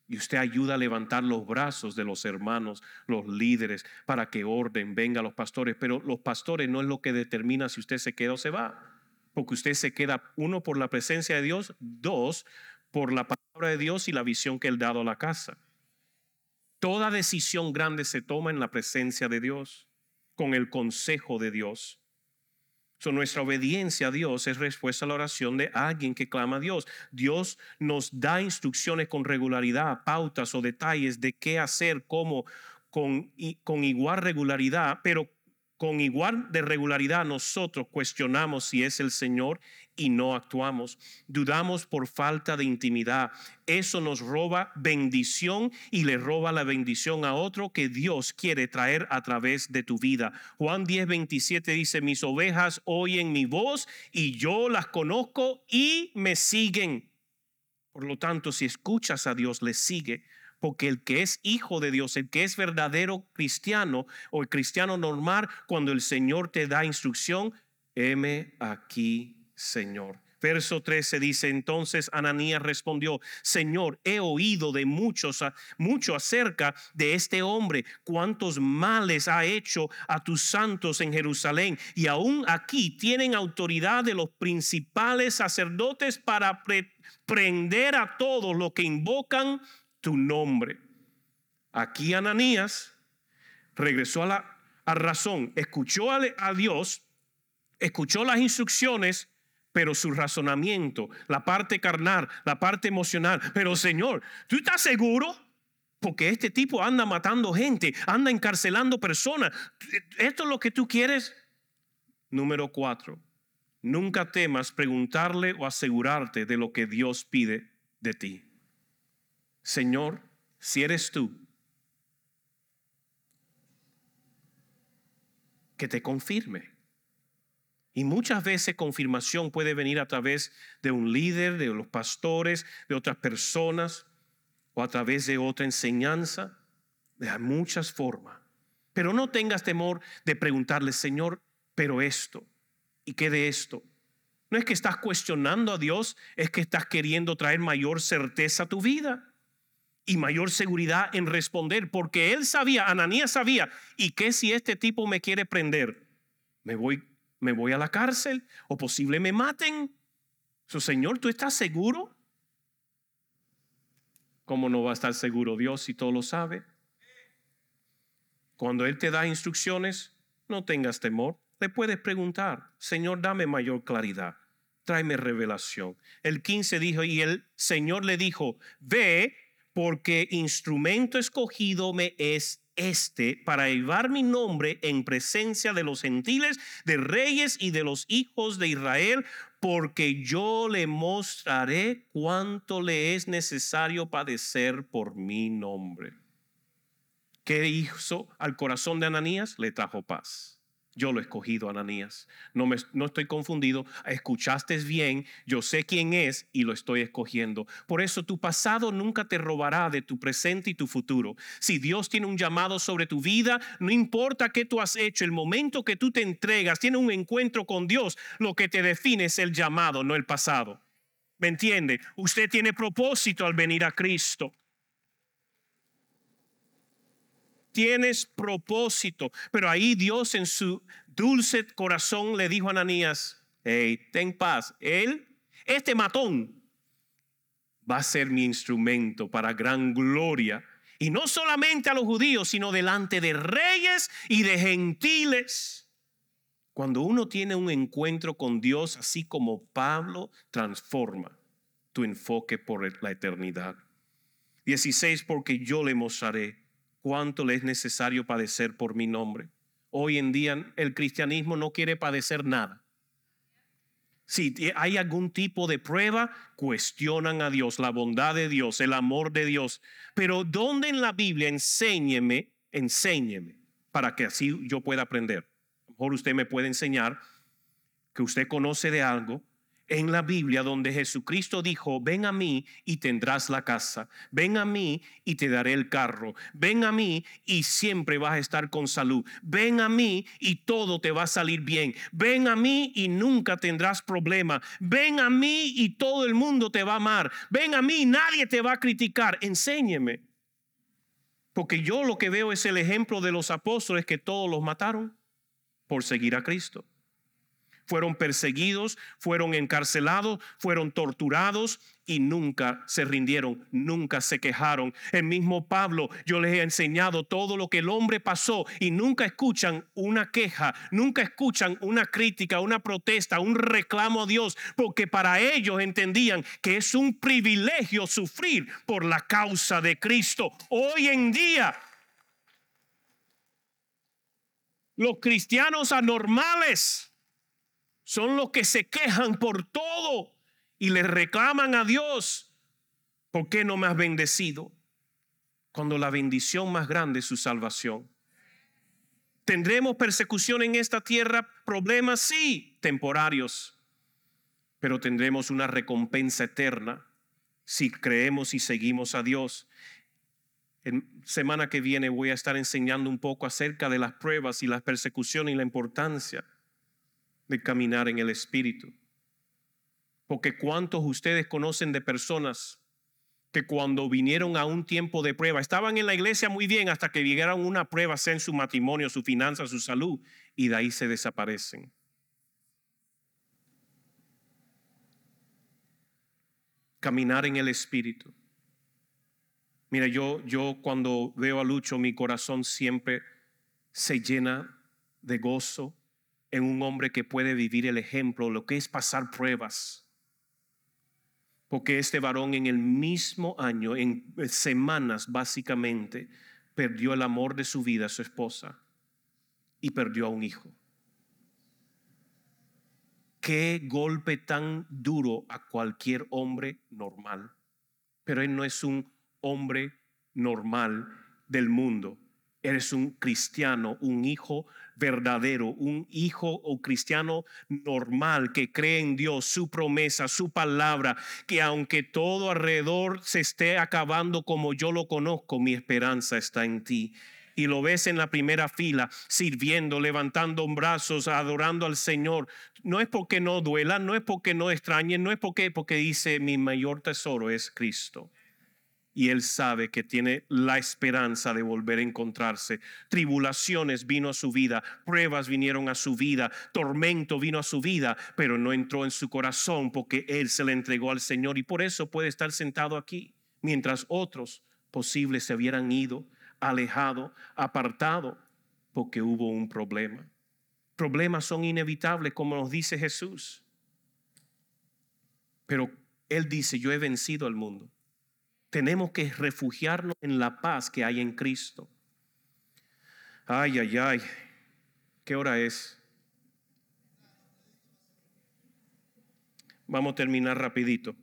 Y usted ayuda a levantar los brazos de los hermanos, los líderes, para que orden, venga los pastores. Pero los pastores no es lo que determina si usted se queda o se va. Porque usted se queda, uno, por la presencia de Dios, dos, por la palabra de Dios y la visión que Él dado a la casa. Toda decisión grande se toma en la presencia de Dios, con el consejo de Dios. So, nuestra obediencia a Dios es respuesta a la oración de alguien que clama a Dios. Dios nos da instrucciones con regularidad, pautas o detalles de qué hacer, cómo, con, con igual regularidad, pero con igual de regularidad nosotros cuestionamos si es el Señor y no actuamos. Dudamos por falta de intimidad. Eso nos roba bendición y le roba la bendición a otro que Dios quiere traer a través de tu vida. Juan 10, 27 dice, mis ovejas oyen mi voz y yo las conozco y me siguen. Por lo tanto, si escuchas a Dios, le sigue porque el que es hijo de Dios, el que es verdadero cristiano o el cristiano normal, cuando el Señor te da instrucción, heme aquí, Señor. Verso 13 dice, entonces Ananías respondió, Señor, he oído de muchos, mucho acerca de este hombre, cuántos males ha hecho a tus santos en Jerusalén, y aún aquí tienen autoridad de los principales sacerdotes para prender a todos los que invocan tu nombre. Aquí Ananías regresó a la razón, escuchó a, a Dios, escuchó las instrucciones, pero su razonamiento, la parte carnal, la parte emocional, pero Señor, ¿tú estás seguro? Porque este tipo anda matando gente, anda encarcelando personas. ¿Esto es lo que tú quieres? Número cuatro, nunca temas preguntarle o asegurarte de lo que Dios pide de ti. Señor, si eres tú, que te confirme. Y muchas veces confirmación puede venir a través de un líder, de los pastores, de otras personas o a través de otra enseñanza. De muchas formas. Pero no tengas temor de preguntarle, Señor, pero esto, ¿y qué de esto? No es que estás cuestionando a Dios, es que estás queriendo traer mayor certeza a tu vida y mayor seguridad en responder, porque él sabía, Ananías sabía, ¿y qué si este tipo me quiere prender? Me voy me voy a la cárcel o posible me maten. Señor, ¿tú estás seguro? ¿Cómo no va a estar seguro Dios si todo lo sabe? Cuando Él te da instrucciones, no tengas temor. Le puedes preguntar, Señor, dame mayor claridad, tráeme revelación. El 15 dijo, y el Señor le dijo, ve porque instrumento escogido me es este para llevar mi nombre en presencia de los gentiles, de reyes y de los hijos de Israel, porque yo le mostraré cuánto le es necesario padecer por mi nombre. ¿Qué hizo al corazón de Ananías? Le trajo paz. Yo lo he escogido, Ananías. No, me, no estoy confundido. Escuchaste bien. Yo sé quién es y lo estoy escogiendo. Por eso tu pasado nunca te robará de tu presente y tu futuro. Si Dios tiene un llamado sobre tu vida, no importa qué tú has hecho, el momento que tú te entregas, tiene un encuentro con Dios, lo que te define es el llamado, no el pasado. ¿Me entiende? Usted tiene propósito al venir a Cristo tienes propósito. Pero ahí Dios en su dulce corazón le dijo a Ananías, hey, ten paz. Él, este matón, va a ser mi instrumento para gran gloria. Y no solamente a los judíos, sino delante de reyes y de gentiles. Cuando uno tiene un encuentro con Dios, así como Pablo, transforma tu enfoque por la eternidad. 16, porque yo le mostraré cuánto le es necesario padecer por mi nombre. Hoy en día el cristianismo no quiere padecer nada. Si hay algún tipo de prueba, cuestionan a Dios, la bondad de Dios, el amor de Dios. Pero ¿dónde en la Biblia enséñeme, enséñeme, para que así yo pueda aprender? A lo mejor usted me puede enseñar que usted conoce de algo en la Biblia donde Jesucristo dijo, ven a mí y tendrás la casa, ven a mí y te daré el carro, ven a mí y siempre vas a estar con salud, ven a mí y todo te va a salir bien, ven a mí y nunca tendrás problema, ven a mí y todo el mundo te va a amar, ven a mí y nadie te va a criticar, enséñeme. Porque yo lo que veo es el ejemplo de los apóstoles que todos los mataron por seguir a Cristo fueron perseguidos, fueron encarcelados, fueron torturados y nunca se rindieron, nunca se quejaron. El mismo Pablo, yo les he enseñado todo lo que el hombre pasó y nunca escuchan una queja, nunca escuchan una crítica, una protesta, un reclamo a Dios, porque para ellos entendían que es un privilegio sufrir por la causa de Cristo. Hoy en día los cristianos anormales son los que se quejan por todo y le reclaman a Dios, ¿por qué no me has bendecido? Cuando la bendición más grande es su salvación. ¿Tendremos persecución en esta tierra? Problemas, sí, temporarios, pero tendremos una recompensa eterna si creemos y seguimos a Dios. En semana que viene voy a estar enseñando un poco acerca de las pruebas y las persecuciones y la importancia de caminar en el Espíritu. Porque cuántos ustedes conocen de personas que cuando vinieron a un tiempo de prueba, estaban en la iglesia muy bien hasta que llegaron una prueba, sea en su matrimonio, su finanza, su salud, y de ahí se desaparecen. Caminar en el Espíritu. Mira, yo, yo cuando veo a Lucho, mi corazón siempre se llena de gozo, en un hombre que puede vivir el ejemplo, lo que es pasar pruebas. Porque este varón en el mismo año, en semanas básicamente, perdió el amor de su vida su esposa y perdió a un hijo. Qué golpe tan duro a cualquier hombre normal. Pero él no es un hombre normal del mundo. Eres un cristiano, un hijo verdadero, un hijo o cristiano normal que cree en Dios, su promesa, su palabra, que aunque todo alrededor se esté acabando como yo lo conozco, mi esperanza está en ti. Y lo ves en la primera fila, sirviendo, levantando brazos, adorando al Señor. No es porque no duela, no es porque no extrañe, no es porque, porque dice, mi mayor tesoro es Cristo y él sabe que tiene la esperanza de volver a encontrarse. Tribulaciones vino a su vida, pruebas vinieron a su vida, tormento vino a su vida, pero no entró en su corazón porque él se le entregó al Señor y por eso puede estar sentado aquí, mientras otros posibles se hubieran ido, alejado, apartado, porque hubo un problema. Problemas son inevitables, como nos dice Jesús. Pero Él dice, yo he vencido al mundo tenemos que refugiarnos en la paz que hay en Cristo. Ay, ay, ay. ¿Qué hora es? Vamos a terminar rapidito.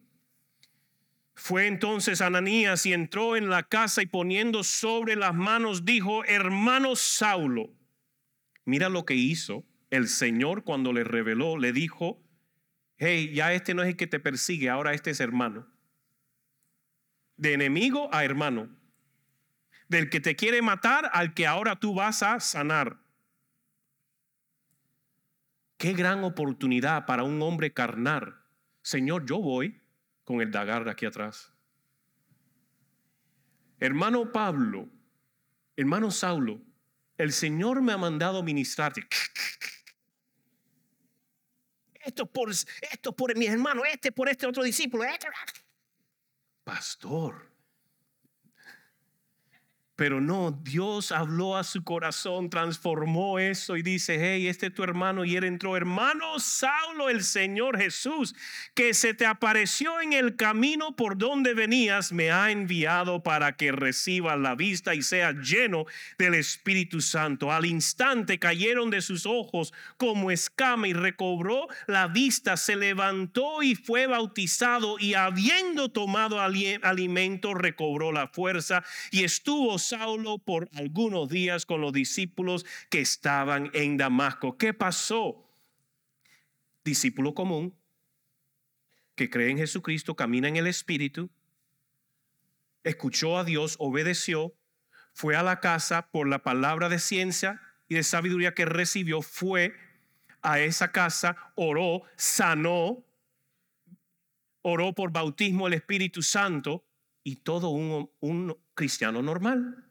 Fue entonces Ananías y entró en la casa y poniendo sobre las manos dijo, hermano Saulo, mira lo que hizo el Señor cuando le reveló, le dijo, hey, ya este no es el que te persigue, ahora este es hermano de enemigo a hermano, del que te quiere matar al que ahora tú vas a sanar. Qué gran oportunidad para un hombre carnar. Señor, yo voy con el dagar de aquí atrás. Hermano Pablo, hermano Saulo, el Señor me ha mandado ministrarte. Esto por, por mi hermano, este por este otro discípulo. Este pastor, pero no, Dios habló a su corazón, transformó eso y dice, hey, este es tu hermano. Y él entró, hermano Saulo, el Señor Jesús, que se te apareció en el camino por donde venías, me ha enviado para que reciba la vista y sea lleno del Espíritu Santo. Al instante cayeron de sus ojos como escama y recobró la vista, se levantó y fue bautizado y habiendo tomado alimento recobró la fuerza y estuvo Saulo por algunos días con los discípulos que estaban en Damasco. ¿Qué pasó? Discípulo común que cree en Jesucristo, camina en el Espíritu, escuchó a Dios, obedeció, fue a la casa por la palabra de ciencia y de sabiduría que recibió, fue a esa casa, oró, sanó, oró por bautismo del Espíritu Santo y todo un, un cristiano normal.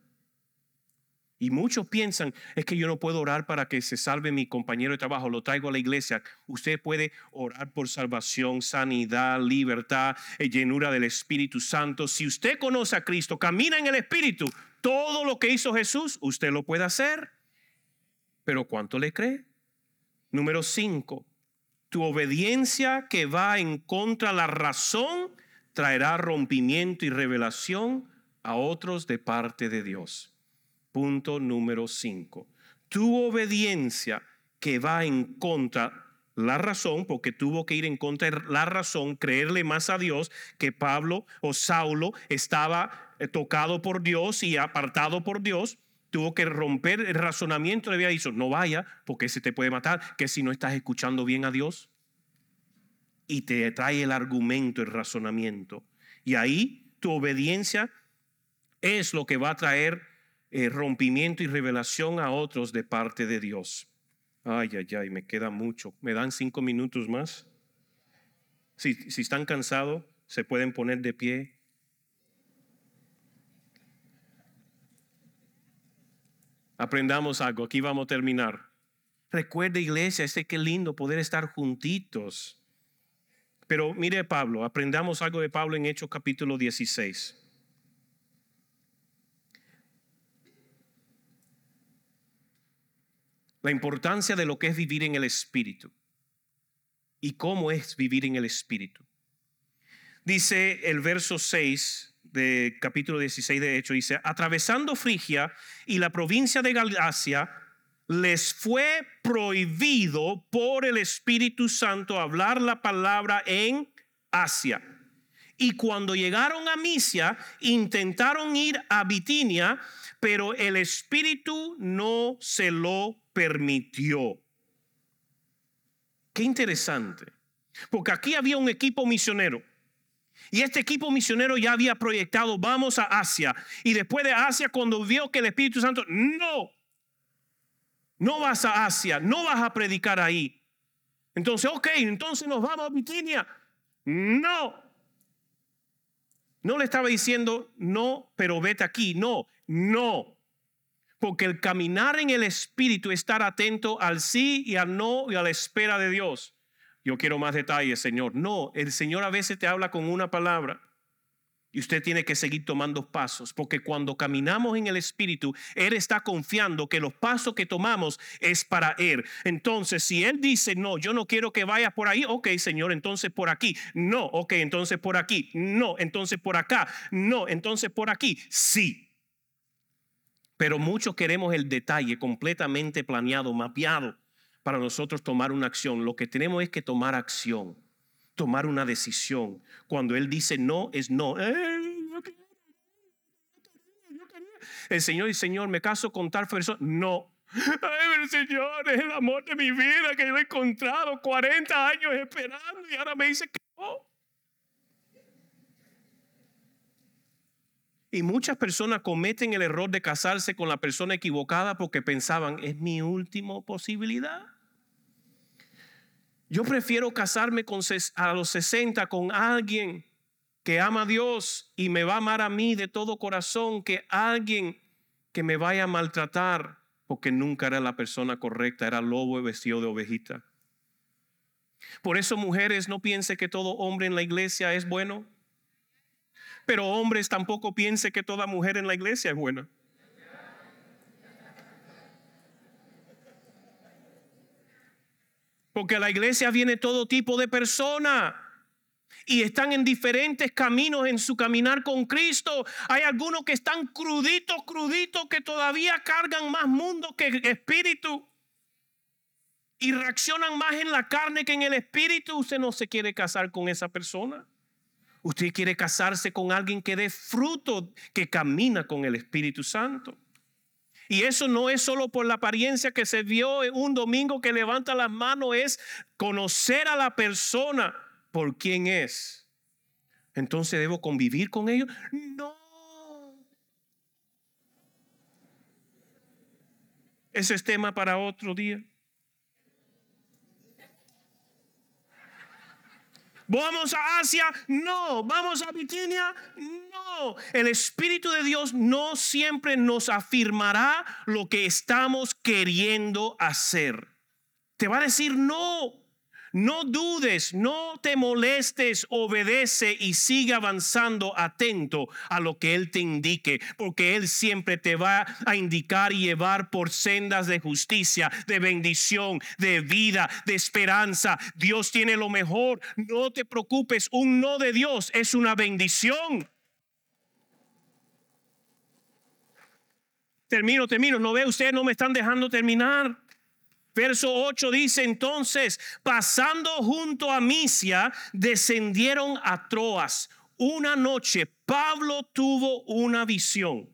Y muchos piensan, es que yo no puedo orar para que se salve mi compañero de trabajo, lo traigo a la iglesia. Usted puede orar por salvación, sanidad, libertad, eh, llenura del Espíritu Santo. Si usted conoce a Cristo, camina en el Espíritu, todo lo que hizo Jesús, usted lo puede hacer. Pero ¿cuánto le cree? Número cinco, tu obediencia que va en contra de la razón traerá rompimiento y revelación a otros de parte de Dios. Punto número 5. Tu obediencia que va en contra la razón, porque tuvo que ir en contra de la razón, creerle más a Dios que Pablo o Saulo estaba eh, tocado por Dios y apartado por Dios. Tuvo que romper el razonamiento, le había dicho, no vaya, porque ese te puede matar, que si no estás escuchando bien a Dios. Y te trae el argumento, el razonamiento. Y ahí tu obediencia es lo que va a traer eh, rompimiento y revelación a otros de parte de Dios. Ay, ay, ay, me queda mucho. ¿Me dan cinco minutos más? Si, si están cansados, se pueden poner de pie. Aprendamos algo, aquí vamos a terminar. Recuerde iglesia, este qué lindo poder estar juntitos. Pero mire Pablo, aprendamos algo de Pablo en Hechos capítulo 16. La importancia de lo que es vivir en el Espíritu y cómo es vivir en el Espíritu. Dice el verso 6 de capítulo 16 de Hecho, dice, atravesando Frigia y la provincia de Galacia, les fue prohibido por el Espíritu Santo hablar la palabra en Asia. Y cuando llegaron a Misia, intentaron ir a Bitinia, pero el Espíritu no se lo permitió. Qué interesante. Porque aquí había un equipo misionero. Y este equipo misionero ya había proyectado, vamos a Asia. Y después de Asia, cuando vio que el Espíritu Santo, no, no vas a Asia, no vas a predicar ahí. Entonces, ok, entonces nos vamos a Bitinia. No. No le estaba diciendo, no, pero vete aquí. No, no. Porque el caminar en el Espíritu, estar atento al sí y al no y a la espera de Dios. Yo quiero más detalles, Señor. No, el Señor a veces te habla con una palabra y usted tiene que seguir tomando pasos, porque cuando caminamos en el Espíritu, Él está confiando que los pasos que tomamos es para Él. Entonces, si Él dice, no, yo no quiero que vayas por ahí, ok, Señor, entonces por aquí. No, ok, entonces por aquí. No, entonces por acá. No, entonces por aquí. Sí. Pero muchos queremos el detalle completamente planeado, mapeado para nosotros tomar una acción. Lo que tenemos es que tomar acción tomar una decisión. Cuando Él dice no, es no. El Señor dice, Señor, me caso con tal persona. No. Ay, pero Señor, es el amor de mi vida que yo he encontrado 40 años esperando y ahora me dice que no. Y muchas personas cometen el error de casarse con la persona equivocada porque pensaban, es mi última posibilidad. Yo prefiero casarme con, a los 60 con alguien que ama a Dios y me va a amar a mí de todo corazón que alguien que me vaya a maltratar porque nunca era la persona correcta, era lobo y vestido de ovejita. Por eso mujeres no piensen que todo hombre en la iglesia es bueno, pero hombres tampoco piensen que toda mujer en la iglesia es buena. Porque a la iglesia viene todo tipo de personas y están en diferentes caminos en su caminar con Cristo. Hay algunos que están cruditos, cruditos, que todavía cargan más mundo que espíritu y reaccionan más en la carne que en el espíritu. Usted no se quiere casar con esa persona. Usted quiere casarse con alguien que dé fruto, que camina con el Espíritu Santo. Y eso no es solo por la apariencia que se vio un domingo que levanta las manos, es conocer a la persona por quién es. Entonces debo convivir con ellos. No. Ese es tema para otro día. ¿Vamos a Asia? No. ¿Vamos a Bitinia? No. El Espíritu de Dios no siempre nos afirmará lo que estamos queriendo hacer. Te va a decir no. No dudes, no te molestes, obedece y sigue avanzando atento a lo que Él te indique, porque Él siempre te va a indicar y llevar por sendas de justicia, de bendición, de vida, de esperanza. Dios tiene lo mejor, no te preocupes, un no de Dios es una bendición. Termino, termino, no ve, ustedes no me están dejando terminar. Verso 8 dice entonces, pasando junto a Misia, descendieron a Troas. Una noche Pablo tuvo una visión.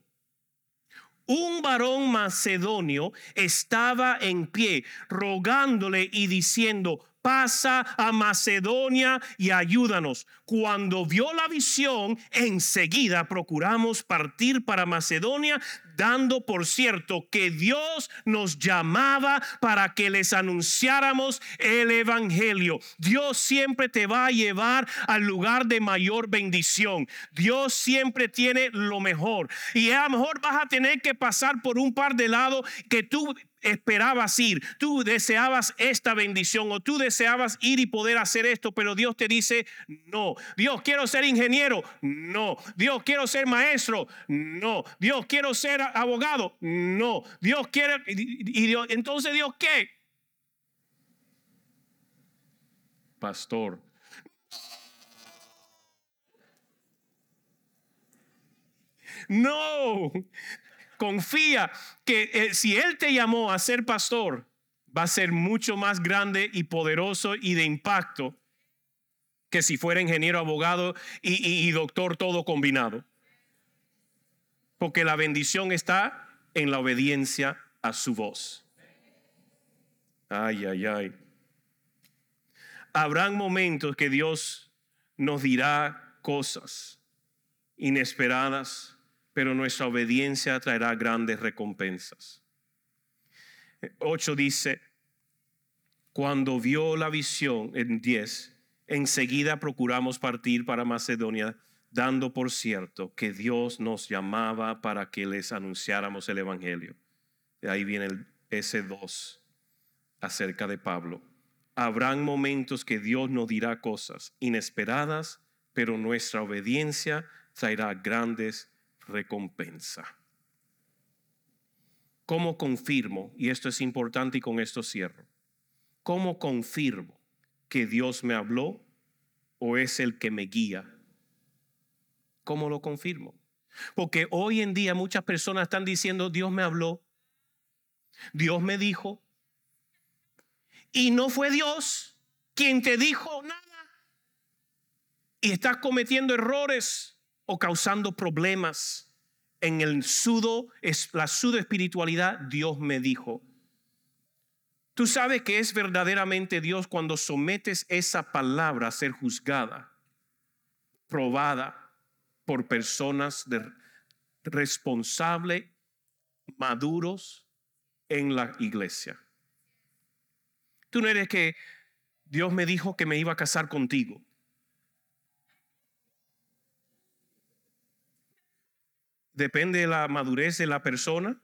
Un varón macedonio estaba en pie, rogándole y diciendo, pasa a Macedonia y ayúdanos. Cuando vio la visión, enseguida procuramos partir para Macedonia, dando por cierto que Dios nos llamaba para que les anunciáramos el Evangelio. Dios siempre te va a llevar al lugar de mayor bendición. Dios siempre tiene lo mejor. Y a lo mejor vas a tener que pasar por un par de lados que tú esperabas ir, tú deseabas esta bendición o tú deseabas ir y poder hacer esto, pero Dios te dice, no, Dios quiero ser ingeniero, no, Dios quiero ser maestro, no, Dios quiero ser abogado, no, Dios quiere, y Dios, entonces Dios qué? Pastor. No, confía que eh, si Él te llamó a ser pastor, va a ser mucho más grande y poderoso y de impacto que si fuera ingeniero, abogado y, y doctor todo combinado. Porque la bendición está en la obediencia a su voz. Ay, ay, ay. Habrán momentos que Dios nos dirá cosas inesperadas, pero nuestra obediencia traerá grandes recompensas. 8 dice, cuando vio la visión en 10, enseguida procuramos partir para Macedonia, dando por cierto que Dios nos llamaba para que les anunciáramos el Evangelio. De ahí viene el S2 acerca de Pablo. Habrán momentos que Dios nos dirá cosas inesperadas, pero nuestra obediencia traerá grandes recompensas. ¿Cómo confirmo? Y esto es importante y con esto cierro. ¿Cómo confirmo que Dios me habló o es el que me guía? ¿Cómo lo confirmo? Porque hoy en día muchas personas están diciendo, Dios me habló, Dios me dijo, y no fue Dios quien te dijo nada. Y estás cometiendo errores o causando problemas en el sudo, la sudo espiritualidad, Dios me dijo. Tú sabes que es verdaderamente Dios cuando sometes esa palabra a ser juzgada, probada por personas responsables, maduros en la iglesia. Tú no eres que Dios me dijo que me iba a casar contigo. Depende de la madurez de la persona.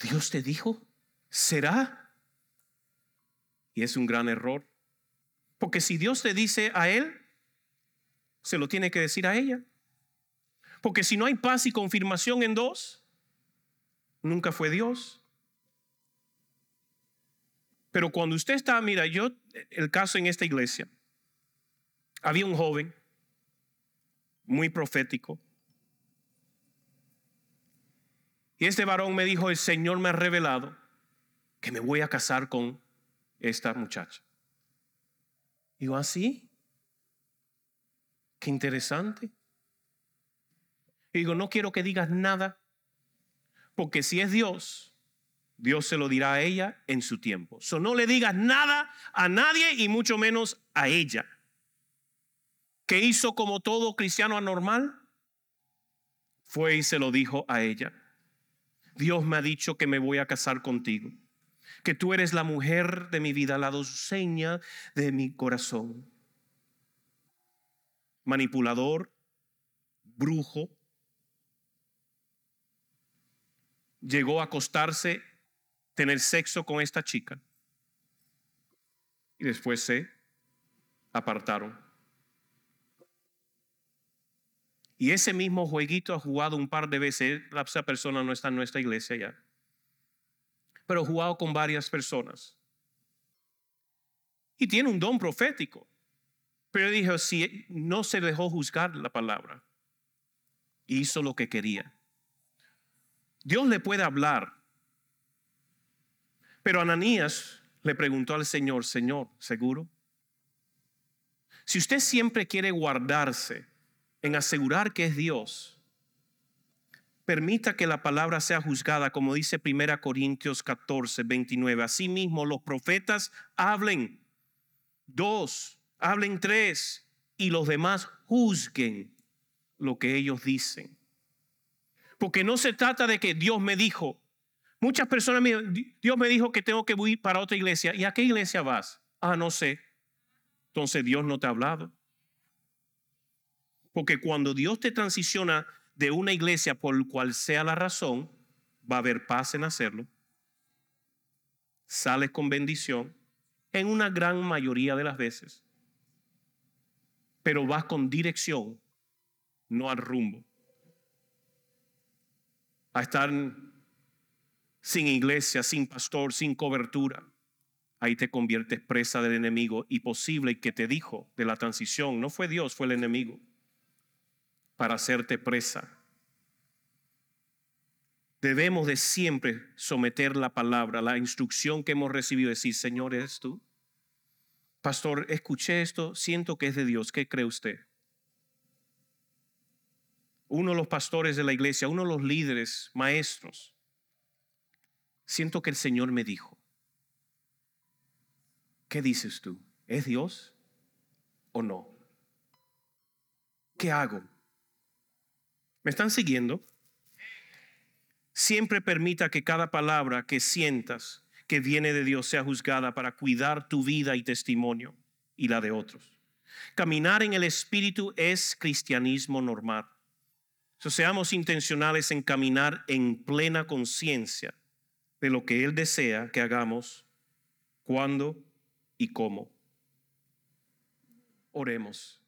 Dios te dijo, será. Y es un gran error. Porque si Dios te dice a él, se lo tiene que decir a ella. Porque si no hay paz y confirmación en dos, nunca fue Dios. Pero cuando usted está, mira, yo, el caso en esta iglesia, había un joven muy profético, Y este varón me dijo, el Señor me ha revelado que me voy a casar con esta muchacha. Y yo, así, ¿Ah, qué interesante. Y digo, no quiero que digas nada, porque si es Dios, Dios se lo dirá a ella en su tiempo. So, no le digas nada a nadie y mucho menos a ella. ¿Qué hizo como todo cristiano anormal? Fue y se lo dijo a ella. Dios me ha dicho que me voy a casar contigo, que tú eres la mujer de mi vida, la doseña de mi corazón. Manipulador, brujo, llegó a acostarse, tener sexo con esta chica y después se apartaron. Y ese mismo jueguito ha jugado un par de veces. Esa persona no está en nuestra iglesia ya. Pero ha jugado con varias personas. Y tiene un don profético. Pero dijo, si no se dejó juzgar la palabra, hizo lo que quería. Dios le puede hablar. Pero Ananías le preguntó al Señor, Señor, ¿seguro? Si usted siempre quiere guardarse en asegurar que es Dios, permita que la palabra sea juzgada, como dice 1 Corintios 14, 29. Asimismo, los profetas hablen. Dos, hablen tres. Y los demás juzguen lo que ellos dicen. Porque no se trata de que Dios me dijo. Muchas personas me Dios me dijo que tengo que ir para otra iglesia. ¿Y a qué iglesia vas? Ah, no sé. Entonces Dios no te ha hablado. Porque cuando Dios te transiciona de una iglesia por cual sea la razón, va a haber paz en hacerlo. Sales con bendición en una gran mayoría de las veces. Pero vas con dirección, no al rumbo. A estar sin iglesia, sin pastor, sin cobertura. Ahí te conviertes presa del enemigo y posible que te dijo de la transición, no fue Dios, fue el enemigo para hacerte presa. Debemos de siempre someter la palabra, la instrucción que hemos recibido, decir, Señor, ¿eres tú? Pastor, escuché esto, siento que es de Dios. ¿Qué cree usted? Uno de los pastores de la iglesia, uno de los líderes, maestros. Siento que el Señor me dijo. ¿Qué dices tú? ¿Es Dios o no? ¿Qué hago? ¿Me están siguiendo? Siempre permita que cada palabra que sientas que viene de Dios sea juzgada para cuidar tu vida y testimonio y la de otros. Caminar en el Espíritu es cristianismo normal. So, seamos intencionales en caminar en plena conciencia de lo que Él desea que hagamos, cuándo y cómo. Oremos.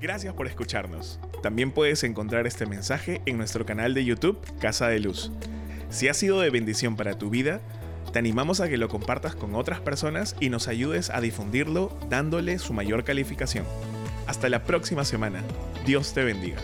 Gracias por escucharnos. También puedes encontrar este mensaje en nuestro canal de YouTube, Casa de Luz. Si ha sido de bendición para tu vida, te animamos a que lo compartas con otras personas y nos ayudes a difundirlo dándole su mayor calificación. Hasta la próxima semana. Dios te bendiga.